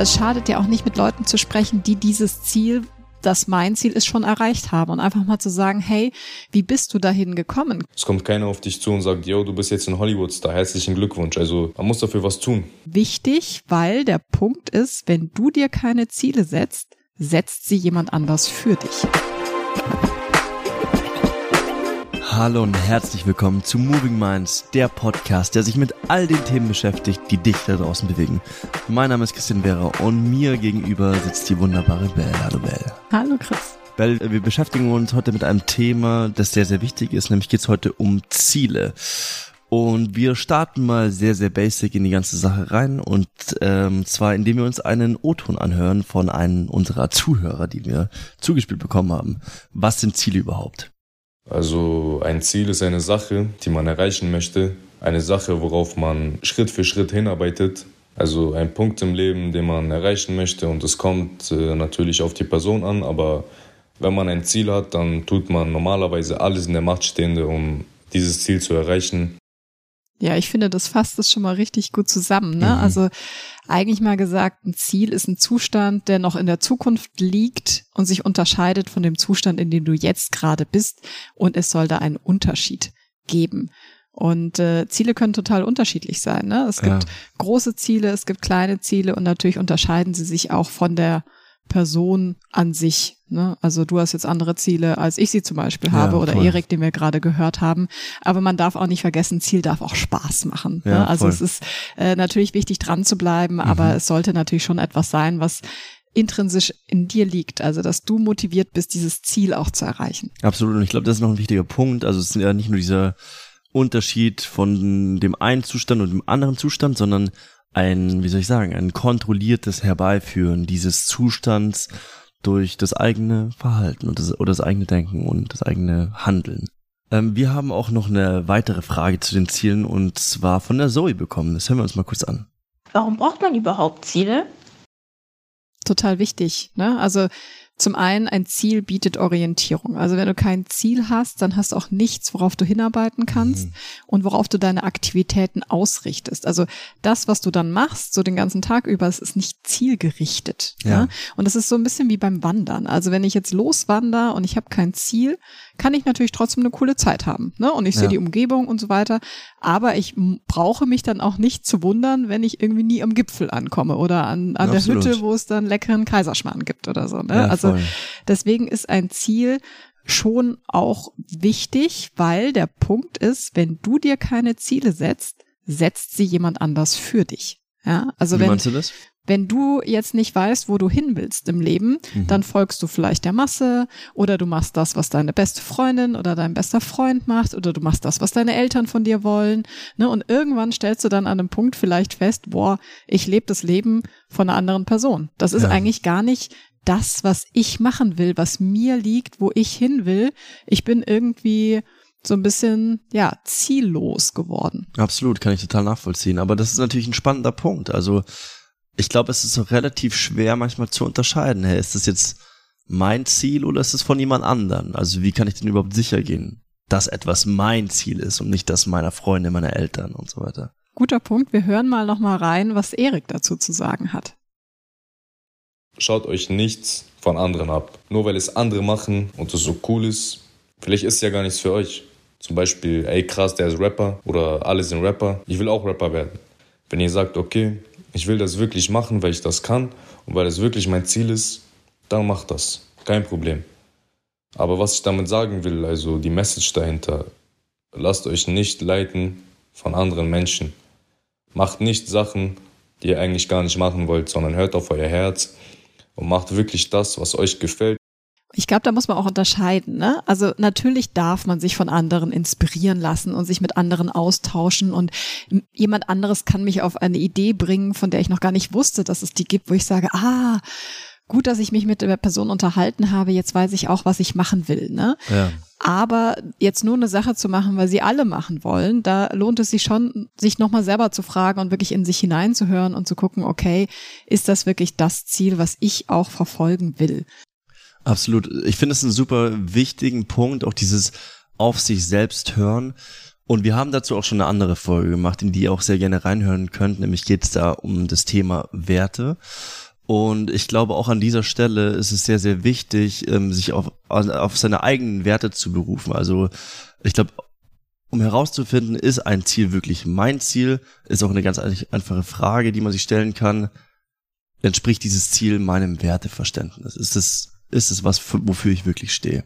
Es schadet ja auch nicht, mit Leuten zu sprechen, die dieses Ziel das mein Ziel ist, schon erreicht haben und einfach mal zu sagen, hey, wie bist du dahin gekommen? Es kommt keiner auf dich zu und sagt, yo, du bist jetzt in Hollywood-Star, herzlichen Glückwunsch. Also man muss dafür was tun. Wichtig, weil der Punkt ist, wenn du dir keine Ziele setzt, setzt sie jemand anders für dich. Hallo und herzlich willkommen zu Moving Minds, der Podcast, der sich mit all den Themen beschäftigt, die dich da draußen bewegen. Mein Name ist Christian Vera und mir gegenüber sitzt die wunderbare Belle. Hallo Belle. Hallo Chris. Belle, wir beschäftigen uns heute mit einem Thema, das sehr, sehr wichtig ist, nämlich geht es heute um Ziele. Und wir starten mal sehr, sehr basic in die ganze Sache rein und ähm, zwar indem wir uns einen O-Ton anhören von einem unserer Zuhörer, die wir zugespielt bekommen haben. Was sind Ziele überhaupt? Also ein Ziel ist eine Sache, die man erreichen möchte, eine Sache, worauf man Schritt für Schritt hinarbeitet. Also ein Punkt im Leben, den man erreichen möchte und es kommt äh, natürlich auf die Person an, aber wenn man ein Ziel hat, dann tut man normalerweise alles in der Macht Stehende, um dieses Ziel zu erreichen. Ja, ich finde, das fasst es schon mal richtig gut zusammen. Ne? Mhm. Also eigentlich mal gesagt, ein Ziel ist ein Zustand, der noch in der Zukunft liegt und sich unterscheidet von dem Zustand, in dem du jetzt gerade bist. Und es soll da einen Unterschied geben. Und äh, Ziele können total unterschiedlich sein. Ne? Es gibt ja. große Ziele, es gibt kleine Ziele und natürlich unterscheiden sie sich auch von der Person an sich. Ne? Also du hast jetzt andere Ziele, als ich sie zum Beispiel habe ja, oder Erik, den wir gerade gehört haben. Aber man darf auch nicht vergessen, Ziel darf auch Spaß machen. Ne? Ja, ne? Also voll. es ist äh, natürlich wichtig, dran zu bleiben, mhm. aber es sollte natürlich schon etwas sein, was intrinsisch in dir liegt, also dass du motiviert bist, dieses Ziel auch zu erreichen. Absolut, und ich glaube, das ist noch ein wichtiger Punkt. Also es ist ja nicht nur dieser Unterschied von dem einen Zustand und dem anderen Zustand, sondern ein, wie soll ich sagen, ein kontrolliertes Herbeiführen dieses Zustands durch das eigene Verhalten und das, oder das eigene Denken und das eigene Handeln. Ähm, wir haben auch noch eine weitere Frage zu den Zielen und zwar von der Zoe bekommen. Das hören wir uns mal kurz an. Warum braucht man überhaupt Ziele? Total wichtig. Ne? Also zum einen, ein Ziel bietet Orientierung. Also wenn du kein Ziel hast, dann hast du auch nichts, worauf du hinarbeiten kannst mhm. und worauf du deine Aktivitäten ausrichtest. Also das, was du dann machst, so den ganzen Tag über, es ist nicht zielgerichtet. Ja. ja? Und das ist so ein bisschen wie beim Wandern. Also wenn ich jetzt loswander und ich habe kein Ziel, kann ich natürlich trotzdem eine coole Zeit haben. Ne? Und ich sehe ja. die Umgebung und so weiter. Aber ich brauche mich dann auch nicht zu wundern, wenn ich irgendwie nie am Gipfel ankomme oder an, an der Hütte, wo es dann leckeren Kaiserschmarrn gibt oder so. Ne? Ja, also deswegen ist ein Ziel schon auch wichtig, weil der Punkt ist, wenn du dir keine Ziele setzt, setzt sie jemand anders für dich. Ja, also Wie wenn, meinst du das? wenn du jetzt nicht weißt, wo du hin willst im Leben, mhm. dann folgst du vielleicht der Masse oder du machst das, was deine beste Freundin oder dein bester Freund macht oder du machst das, was deine Eltern von dir wollen. Ne? Und irgendwann stellst du dann an einem Punkt vielleicht fest, boah, ich lebe das Leben von einer anderen Person. Das ist ja. eigentlich gar nicht das, was ich machen will, was mir liegt, wo ich hin will. Ich bin irgendwie so ein bisschen, ja, ziellos geworden. Absolut, kann ich total nachvollziehen. Aber das ist natürlich ein spannender Punkt. Also, ich glaube, es ist auch relativ schwer manchmal zu unterscheiden. Hey, ist das jetzt mein Ziel oder ist es von jemand anderen? Also, wie kann ich denn überhaupt sicher gehen, dass etwas mein Ziel ist und nicht das meiner Freunde, meiner Eltern und so weiter? Guter Punkt. Wir hören mal noch mal rein, was Erik dazu zu sagen hat. Schaut euch nichts von anderen ab. Nur weil es andere machen und es so cool ist, vielleicht ist es ja gar nichts für euch. Zum Beispiel, ey krass, der ist Rapper oder alle sind Rapper. Ich will auch Rapper werden. Wenn ihr sagt, okay, ich will das wirklich machen, weil ich das kann und weil es wirklich mein Ziel ist, dann macht das. Kein Problem. Aber was ich damit sagen will, also die Message dahinter, lasst euch nicht leiten von anderen Menschen. Macht nicht Sachen, die ihr eigentlich gar nicht machen wollt, sondern hört auf euer Herz und macht wirklich das, was euch gefällt ich glaube, da muss man auch unterscheiden. Ne? Also natürlich darf man sich von anderen inspirieren lassen und sich mit anderen austauschen und jemand anderes kann mich auf eine Idee bringen, von der ich noch gar nicht wusste, dass es die gibt, wo ich sage, ah, gut, dass ich mich mit der Person unterhalten habe, jetzt weiß ich auch, was ich machen will. Ne? Ja. Aber jetzt nur eine Sache zu machen, weil sie alle machen wollen, da lohnt es sich schon, sich nochmal selber zu fragen und wirklich in sich hineinzuhören und zu gucken, okay, ist das wirklich das Ziel, was ich auch verfolgen will? Absolut. Ich finde es einen super wichtigen Punkt, auch dieses auf sich selbst hören. Und wir haben dazu auch schon eine andere Folge gemacht, in die ihr auch sehr gerne reinhören könnt. Nämlich geht es da um das Thema Werte. Und ich glaube, auch an dieser Stelle ist es sehr, sehr wichtig, ähm, sich auf, auf seine eigenen Werte zu berufen. Also ich glaube, um herauszufinden, ist ein Ziel wirklich mein Ziel, ist auch eine ganz einfache Frage, die man sich stellen kann. Entspricht dieses Ziel meinem Werteverständnis? Ist es, ist es was, wofür ich wirklich stehe?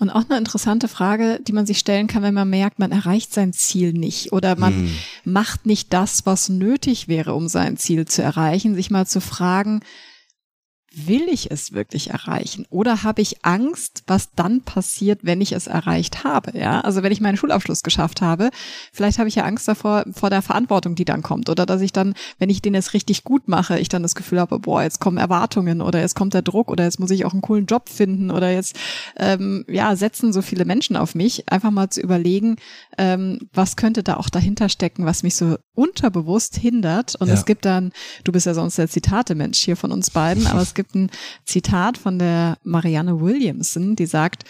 Und auch eine interessante Frage, die man sich stellen kann, wenn man merkt, man erreicht sein Ziel nicht oder man hm. macht nicht das, was nötig wäre, um sein Ziel zu erreichen, sich mal zu fragen, will ich es wirklich erreichen? Oder habe ich Angst, was dann passiert, wenn ich es erreicht habe? Ja, also wenn ich meinen Schulabschluss geschafft habe, vielleicht habe ich ja Angst davor, vor der Verantwortung, die dann kommt. Oder dass ich dann, wenn ich den jetzt richtig gut mache, ich dann das Gefühl habe, boah, jetzt kommen Erwartungen oder jetzt kommt der Druck oder jetzt muss ich auch einen coolen Job finden oder jetzt, ähm, ja, setzen so viele Menschen auf mich. Einfach mal zu überlegen, ähm, was könnte da auch dahinter stecken, was mich so unterbewusst hindert. Und ja. es gibt dann, du bist ja sonst der Zitate-Mensch hier von uns beiden, aber es gibt gibt ein Zitat von der Marianne Williamson, die sagt,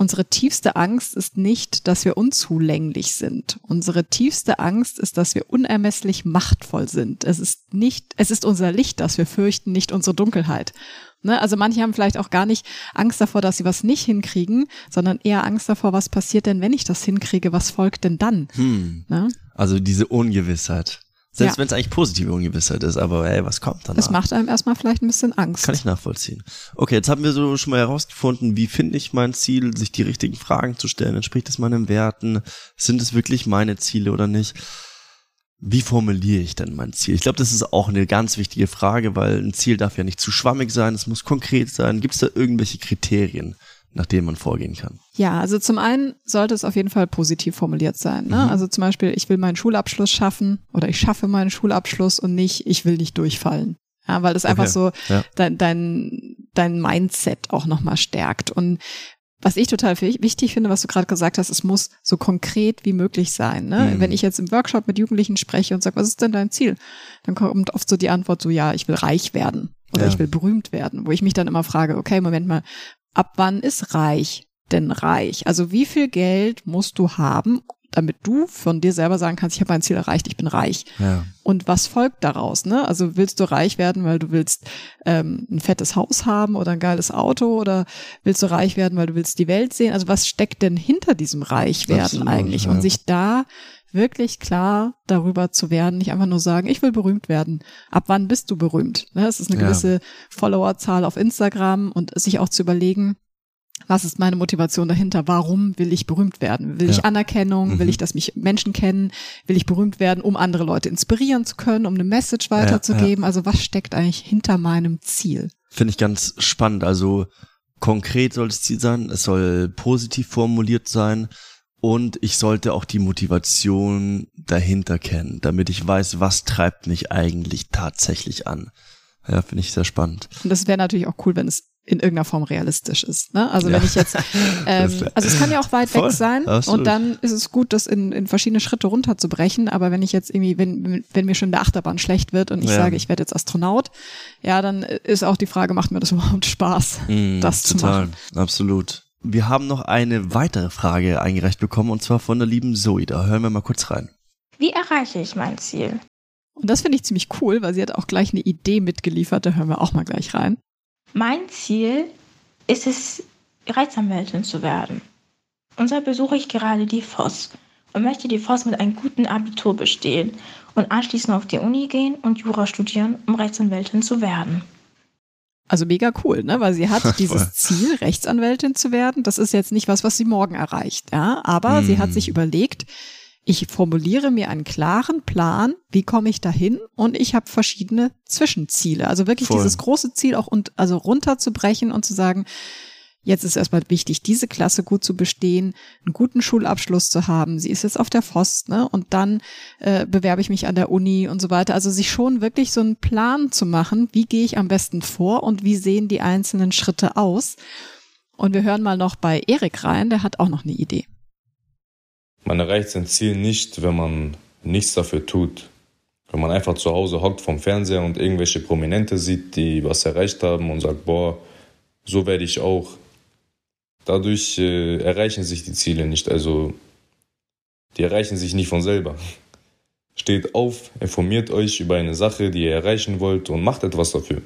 Unsere tiefste Angst ist nicht, dass wir unzulänglich sind. Unsere tiefste Angst ist, dass wir unermesslich machtvoll sind. Es ist nicht, es ist unser Licht, das wir fürchten, nicht unsere Dunkelheit. Ne? Also manche haben vielleicht auch gar nicht Angst davor, dass sie was nicht hinkriegen, sondern eher Angst davor, was passiert denn, wenn ich das hinkriege, was folgt denn dann? Hm. Ne? Also diese Ungewissheit. Selbst ja. wenn es eigentlich positive Ungewissheit ist, aber ey, was kommt dann? Es macht einem erstmal vielleicht ein bisschen Angst. Kann ich nachvollziehen. Okay, jetzt haben wir so schon mal herausgefunden, wie finde ich mein Ziel, sich die richtigen Fragen zu stellen, entspricht es meinen Werten, sind es wirklich meine Ziele oder nicht? Wie formuliere ich denn mein Ziel? Ich glaube, das ist auch eine ganz wichtige Frage, weil ein Ziel darf ja nicht zu schwammig sein, es muss konkret sein. Gibt es da irgendwelche Kriterien? Nach dem man vorgehen kann? Ja, also zum einen sollte es auf jeden Fall positiv formuliert sein. Ne? Mhm. Also zum Beispiel, ich will meinen Schulabschluss schaffen oder ich schaffe meinen Schulabschluss und nicht, ich will nicht durchfallen. Ja, weil das okay. einfach so ja. dein, dein, dein Mindset auch nochmal stärkt. Und was ich total wichtig finde, was du gerade gesagt hast, es muss so konkret wie möglich sein. Ne? Mhm. Wenn ich jetzt im Workshop mit Jugendlichen spreche und sage, was ist denn dein Ziel? Dann kommt oft so die Antwort so, ja, ich will reich werden oder ja. ich will berühmt werden, wo ich mich dann immer frage, okay, Moment mal, ab wann ist reich denn reich? Also wie viel Geld musst du haben, damit du von dir selber sagen kannst, ich habe mein Ziel erreicht, ich bin reich. Ja. Und was folgt daraus? Ne? Also willst du reich werden, weil du willst ähm, ein fettes Haus haben oder ein geiles Auto oder willst du reich werden, weil du willst die Welt sehen? Also was steckt denn hinter diesem Reichwerden Absolut, eigentlich? Ja. Und sich da wirklich klar darüber zu werden, nicht einfach nur sagen, ich will berühmt werden. Ab wann bist du berühmt? Ne? Es ist eine gewisse ja. Followerzahl auf Instagram und sich auch zu überlegen, was ist meine Motivation dahinter? Warum will ich berühmt werden? Will ja. ich Anerkennung? Mhm. Will ich, dass mich Menschen kennen? Will ich berühmt werden, um andere Leute inspirieren zu können, um eine Message weiterzugeben? Ja, ja. Also was steckt eigentlich hinter meinem Ziel? Finde ich ganz spannend. Also konkret soll das Ziel sein. Es soll positiv formuliert sein und ich sollte auch die Motivation dahinter kennen, damit ich weiß, was treibt mich eigentlich tatsächlich an. Ja, finde ich sehr spannend. Und das wäre natürlich auch cool, wenn es in irgendeiner Form realistisch ist. Ne? Also ja. wenn ich jetzt, ähm, also es kann ja auch weit Voll. weg sein Absolut. und dann ist es gut, das in, in verschiedene Schritte runterzubrechen. Aber wenn ich jetzt irgendwie, wenn, wenn mir schon der Achterbahn schlecht wird und ich ja. sage, ich werde jetzt Astronaut, ja, dann ist auch die Frage, macht mir das überhaupt Spaß, mm, das total. zu machen? Absolut. Wir haben noch eine weitere Frage eingereicht bekommen und zwar von der lieben Zoe. Da hören wir mal kurz rein. Wie erreiche ich mein Ziel? Und das finde ich ziemlich cool, weil sie hat auch gleich eine Idee mitgeliefert. Da hören wir auch mal gleich rein. Mein Ziel ist es, Rechtsanwältin zu werden. Und da besuche ich gerade die FOS und möchte die FOS mit einem guten Abitur bestehen und anschließend auf die Uni gehen und Jura studieren, um Rechtsanwältin zu werden. Also mega cool, ne? Weil sie hat dieses Ziel, Rechtsanwältin zu werden. Das ist jetzt nicht was, was sie morgen erreicht, ja. Aber mm. sie hat sich hm. überlegt, ich formuliere mir einen klaren Plan, wie komme ich dahin und ich habe verschiedene Zwischenziele. Also wirklich Voll. dieses große Ziel auch und also runterzubrechen und zu sagen, Jetzt ist erstmal wichtig, diese Klasse gut zu bestehen, einen guten Schulabschluss zu haben. Sie ist jetzt auf der FOS, ne? Und dann äh, bewerbe ich mich an der Uni und so weiter. Also sich schon wirklich so einen Plan zu machen, wie gehe ich am besten vor und wie sehen die einzelnen Schritte aus. Und wir hören mal noch bei Erik rein, der hat auch noch eine Idee. Man erreicht sein Ziel nicht, wenn man nichts dafür tut. Wenn man einfach zu Hause hockt vom Fernseher und irgendwelche Prominente sieht, die was erreicht haben und sagt, boah, so werde ich auch dadurch äh, erreichen sich die Ziele nicht. Also die erreichen sich nicht von selber. Steht auf, informiert euch über eine Sache, die ihr erreichen wollt und macht etwas dafür.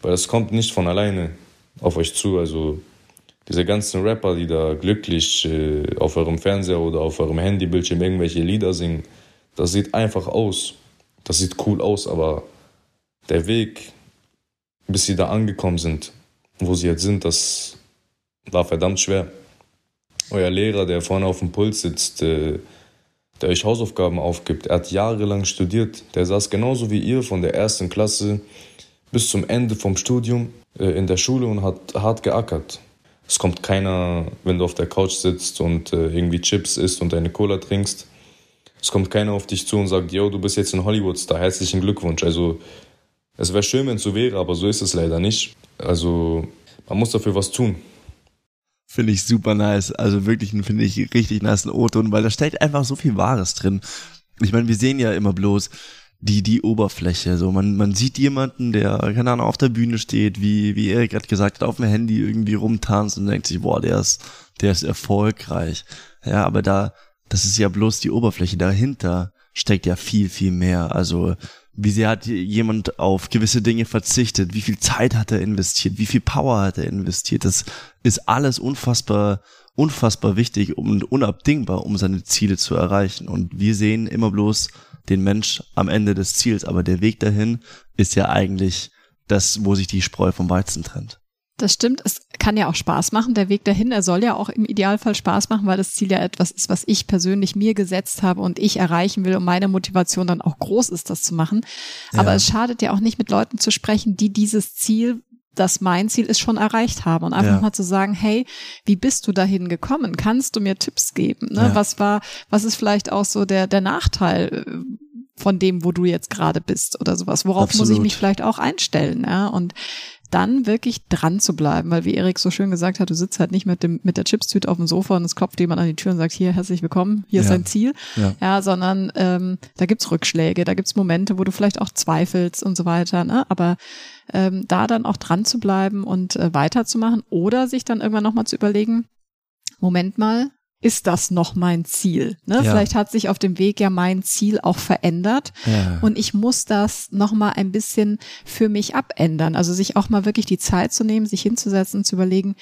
Weil es kommt nicht von alleine auf euch zu. Also diese ganzen Rapper, die da glücklich äh, auf eurem Fernseher oder auf eurem Handybildschirm irgendwelche Lieder singen, das sieht einfach aus. Das sieht cool aus, aber der Weg, bis sie da angekommen sind, wo sie jetzt sind, das war verdammt schwer. Euer Lehrer, der vorne auf dem Puls sitzt, äh, der euch Hausaufgaben aufgibt, er hat jahrelang studiert. Der saß genauso wie ihr von der ersten Klasse bis zum Ende vom Studium äh, in der Schule und hat hart geackert. Es kommt keiner, wenn du auf der Couch sitzt und äh, irgendwie Chips isst und eine Cola trinkst. Es kommt keiner auf dich zu und sagt, yo, du bist jetzt in Hollywood-Star, herzlichen Glückwunsch. Also, es wäre schön, wenn es so wäre, aber so ist es leider nicht. Also, man muss dafür was tun. Finde ich super nice. Also wirklich, finde ich richtig nice O-Ton, weil da steckt einfach so viel Wahres drin. Ich meine, wir sehen ja immer bloß, die, die Oberfläche. So, man, man sieht jemanden, der, keine Ahnung, auf der Bühne steht, wie, wie Erik gerade gesagt hat, auf dem Handy irgendwie rumtanzt und denkt sich, boah, der ist, der ist erfolgreich. Ja, aber da, das ist ja bloß die Oberfläche. Dahinter steckt ja viel, viel mehr. Also, wie sehr hat jemand auf gewisse Dinge verzichtet? Wie viel Zeit hat er investiert? Wie viel Power hat er investiert? Das ist alles unfassbar, unfassbar wichtig und unabdingbar, um seine Ziele zu erreichen. Und wir sehen immer bloß den Mensch am Ende des Ziels, aber der Weg dahin ist ja eigentlich das, wo sich die Spreu vom Weizen trennt. Das stimmt. Es kann ja auch Spaß machen. Der Weg dahin, er soll ja auch im Idealfall Spaß machen, weil das Ziel ja etwas ist, was ich persönlich mir gesetzt habe und ich erreichen will und meine Motivation dann auch groß ist, das zu machen. Aber ja. es schadet ja auch nicht, mit Leuten zu sprechen, die dieses Ziel das mein Ziel ist, schon erreicht haben. Und einfach ja. mal zu sagen, hey, wie bist du dahin gekommen? Kannst du mir Tipps geben? Ne? Ja. Was war, was ist vielleicht auch so der, der Nachteil äh, von dem, wo du jetzt gerade bist oder sowas? Worauf Absolut. muss ich mich vielleicht auch einstellen? Ja? Und dann wirklich dran zu bleiben, weil wie Erik so schön gesagt hat, du sitzt halt nicht mit dem mit der Chipstüte auf dem Sofa und es klopft jemand an die Tür und sagt, hier, herzlich willkommen, hier ja. ist dein Ziel. Ja, ja sondern ähm, da gibt's Rückschläge, da gibt's Momente, wo du vielleicht auch zweifelst und so weiter, ne? Aber ähm, da dann auch dran zu bleiben und äh, weiterzumachen oder sich dann irgendwann nochmal zu überlegen, Moment mal, ist das noch mein Ziel? Ne? Ja. Vielleicht hat sich auf dem Weg ja mein Ziel auch verändert ja. und ich muss das noch mal ein bisschen für mich abändern. Also sich auch mal wirklich die Zeit zu nehmen, sich hinzusetzen und zu überlegen,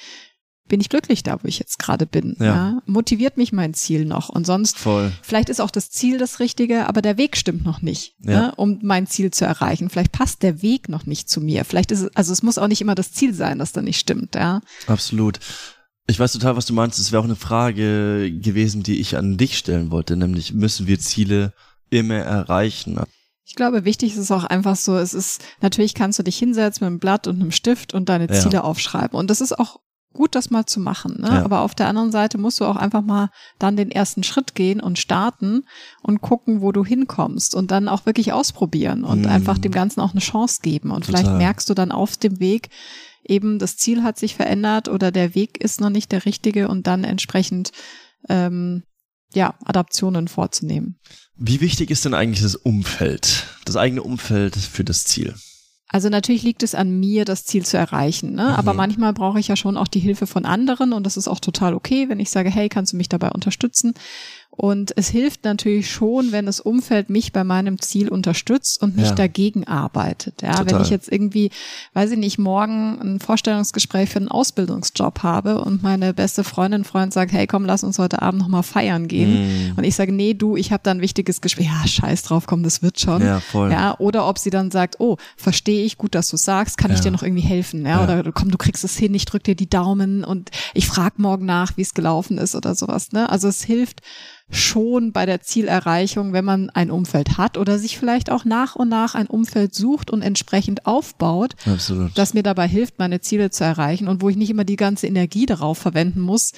bin ich glücklich da, wo ich jetzt gerade bin? Ja. ja. Motiviert mich mein Ziel noch? Und sonst, Voll. vielleicht ist auch das Ziel das Richtige, aber der Weg stimmt noch nicht, ja. ne, um mein Ziel zu erreichen. Vielleicht passt der Weg noch nicht zu mir. Vielleicht ist es, also es muss auch nicht immer das Ziel sein, das da nicht stimmt, ja. Absolut. Ich weiß total, was du meinst. Es wäre auch eine Frage gewesen, die ich an dich stellen wollte, nämlich müssen wir Ziele immer erreichen? Ich glaube, wichtig ist es auch einfach so, es ist, natürlich kannst du dich hinsetzen mit einem Blatt und einem Stift und deine Ziele ja. aufschreiben. Und das ist auch gut, das mal zu machen. Ne? Ja. Aber auf der anderen Seite musst du auch einfach mal dann den ersten Schritt gehen und starten und gucken, wo du hinkommst und dann auch wirklich ausprobieren und mm. einfach dem Ganzen auch eine Chance geben. Und Total. vielleicht merkst du dann auf dem Weg, eben das Ziel hat sich verändert oder der Weg ist noch nicht der richtige und dann entsprechend ähm, ja, Adaptionen vorzunehmen. Wie wichtig ist denn eigentlich das Umfeld, das eigene Umfeld für das Ziel? Also natürlich liegt es an mir, das Ziel zu erreichen. Ne? Mhm. Aber manchmal brauche ich ja schon auch die Hilfe von anderen und das ist auch total okay, wenn ich sage, hey, kannst du mich dabei unterstützen? Und es hilft natürlich schon, wenn das Umfeld mich bei meinem Ziel unterstützt und nicht ja. dagegen arbeitet. Ja, Total. wenn ich jetzt irgendwie, weiß ich nicht, morgen ein Vorstellungsgespräch für einen Ausbildungsjob habe und meine beste Freundin, Freund sagt, hey, komm, lass uns heute Abend nochmal feiern gehen. Mm. Und ich sage, nee, du, ich habe da ein wichtiges Gespräch. Ja, scheiß drauf, komm, das wird schon. Ja, voll. Ja, oder ob sie dann sagt, oh, verstehe ich gut, dass du sagst, kann ja. ich dir noch irgendwie helfen? Ja, ja, oder komm, du kriegst es hin, ich drück dir die Daumen und ich frag morgen nach, wie es gelaufen ist oder sowas. Ne? Also es hilft schon bei der Zielerreichung, wenn man ein Umfeld hat oder sich vielleicht auch nach und nach ein Umfeld sucht und entsprechend aufbaut, Absolut. das mir dabei hilft, meine Ziele zu erreichen und wo ich nicht immer die ganze Energie darauf verwenden muss,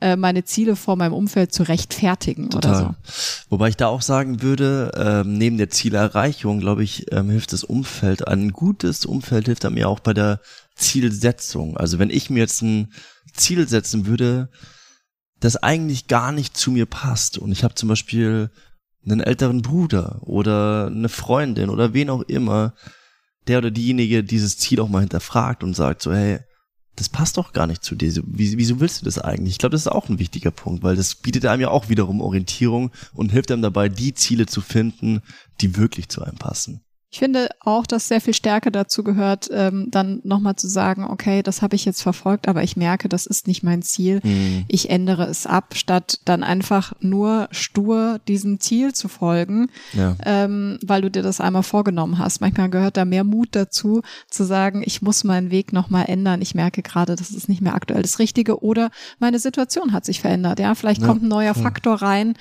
äh, meine Ziele vor meinem Umfeld zu rechtfertigen Total. oder so. Wobei ich da auch sagen würde, ähm, neben der Zielerreichung, glaube ich, ähm, hilft das Umfeld. Ein gutes Umfeld hilft mir auch bei der Zielsetzung. Also wenn ich mir jetzt ein Ziel setzen würde, das eigentlich gar nicht zu mir passt. Und ich habe zum Beispiel einen älteren Bruder oder eine Freundin oder wen auch immer, der oder diejenige dieses Ziel auch mal hinterfragt und sagt so, hey, das passt doch gar nicht zu dir. Wieso willst du das eigentlich? Ich glaube, das ist auch ein wichtiger Punkt, weil das bietet einem ja auch wiederum Orientierung und hilft einem dabei, die Ziele zu finden, die wirklich zu einem passen. Ich finde auch, dass sehr viel Stärke dazu gehört, ähm, dann nochmal zu sagen, okay, das habe ich jetzt verfolgt, aber ich merke, das ist nicht mein Ziel. Mhm. Ich ändere es ab, statt dann einfach nur stur diesem Ziel zu folgen, Ja. ähm, weil du dir das einmal vorgenommen hast. Manchmal gehört da mehr Mut dazu, zu sagen, ich muss meinen Weg nochmal ändern. Ich merke gerade, das ist nicht mehr aktuell das Richtige oder meine Situation hat sich verändert. Ja, vielleicht Ja, kommt ein neuer voll. Faktor rein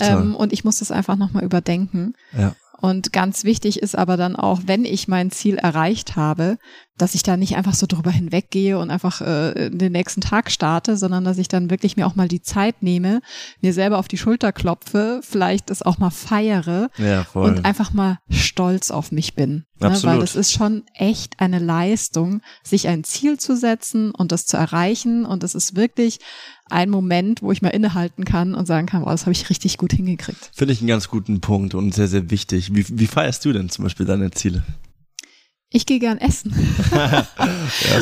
ähm, und ich muss das einfach nochmal überdenken. Ja. Und ganz wichtig ist aber dann auch, wenn ich mein Ziel erreicht habe, dass ich da nicht einfach so drüber hinweggehe und einfach äh, den nächsten Tag starte, sondern dass ich dann wirklich mir auch mal die Zeit nehme, mir selber auf die Schulter klopfe, vielleicht das auch mal feiere Ja, voll. und einfach mal stolz auf mich bin. Ne? Absolut. Weil das ist schon echt eine Leistung, sich ein Ziel zu setzen und das zu erreichen. Und das ist wirklich ein Moment, wo ich mal innehalten kann und sagen kann, wow, das habe ich richtig gut hingekriegt. Finde ich einen ganz guten Punkt und sehr, sehr wichtig. Wie, wie feierst du denn zum Beispiel deine Ziele? Ich gehe gern essen. Ja,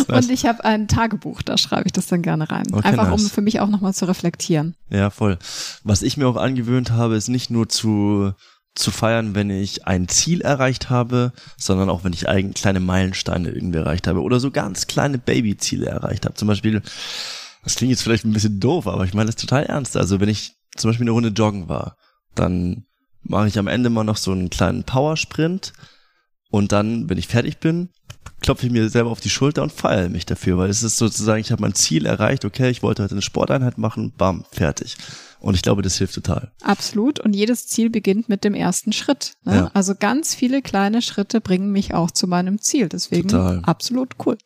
nice. Und ich habe ein Tagebuch, da schreibe ich das dann gerne rein. Okay, Einfach um nice. für mich auch nochmal zu reflektieren. Ja, voll. Was ich mir auch angewöhnt habe, ist nicht nur zu, zu feiern, wenn ich ein Ziel erreicht habe, sondern auch, wenn ich eigen kleine Meilensteine irgendwie erreicht habe oder so ganz kleine Babyziele erreicht habe. Zum Beispiel, das klingt jetzt vielleicht ein bisschen doof, aber ich meine das total ernst. Also wenn ich zum Beispiel eine Runde joggen war, dann mache ich am Ende mal noch so einen kleinen Powersprint und dann, wenn ich fertig bin, klopfe ich mir selber auf die Schulter und feiere mich dafür, weil es ist sozusagen, ich habe mein Ziel erreicht, okay, ich wollte heute eine Sporteinheit machen, bam, fertig. Und ich glaube, das hilft total. Absolut. Und jedes Ziel beginnt mit dem ersten Schritt. Ne? Ja. Also ganz viele kleine Schritte bringen mich auch zu meinem Ziel. Deswegen Total. absolut cool.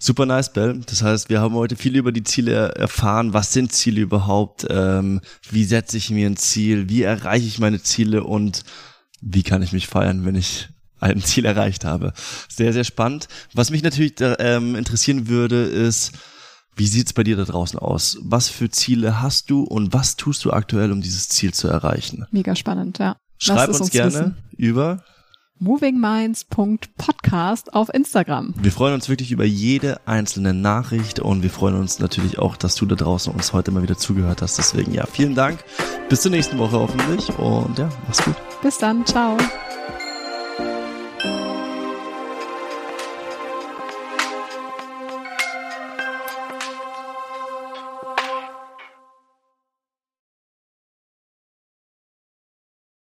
Super nice, Bell. Das heißt, wir haben heute viel über die Ziele erfahren. Was sind Ziele überhaupt? Ähm, wie setze ich mir ein Ziel? Wie erreiche ich meine Ziele? Und wie kann ich mich feiern, wenn ich ein Ziel erreicht habe? Sehr, sehr spannend. Was mich natürlich ähm, interessieren würde, ist, wie sieht's bei dir da draußen aus? Was für Ziele hast du und was tust du aktuell, um dieses Ziel zu erreichen? Mega spannend, ja. Schreib es uns, gerne wissen. über movingminds.podcast auf Instagram. Wir freuen uns wirklich über jede einzelne Nachricht und wir freuen uns natürlich auch, dass du da draußen uns heute mal wieder zugehört hast. Deswegen ja, vielen Dank. Bis zur nächsten Woche hoffentlich und ja, mach's gut. Bis dann. Ciao.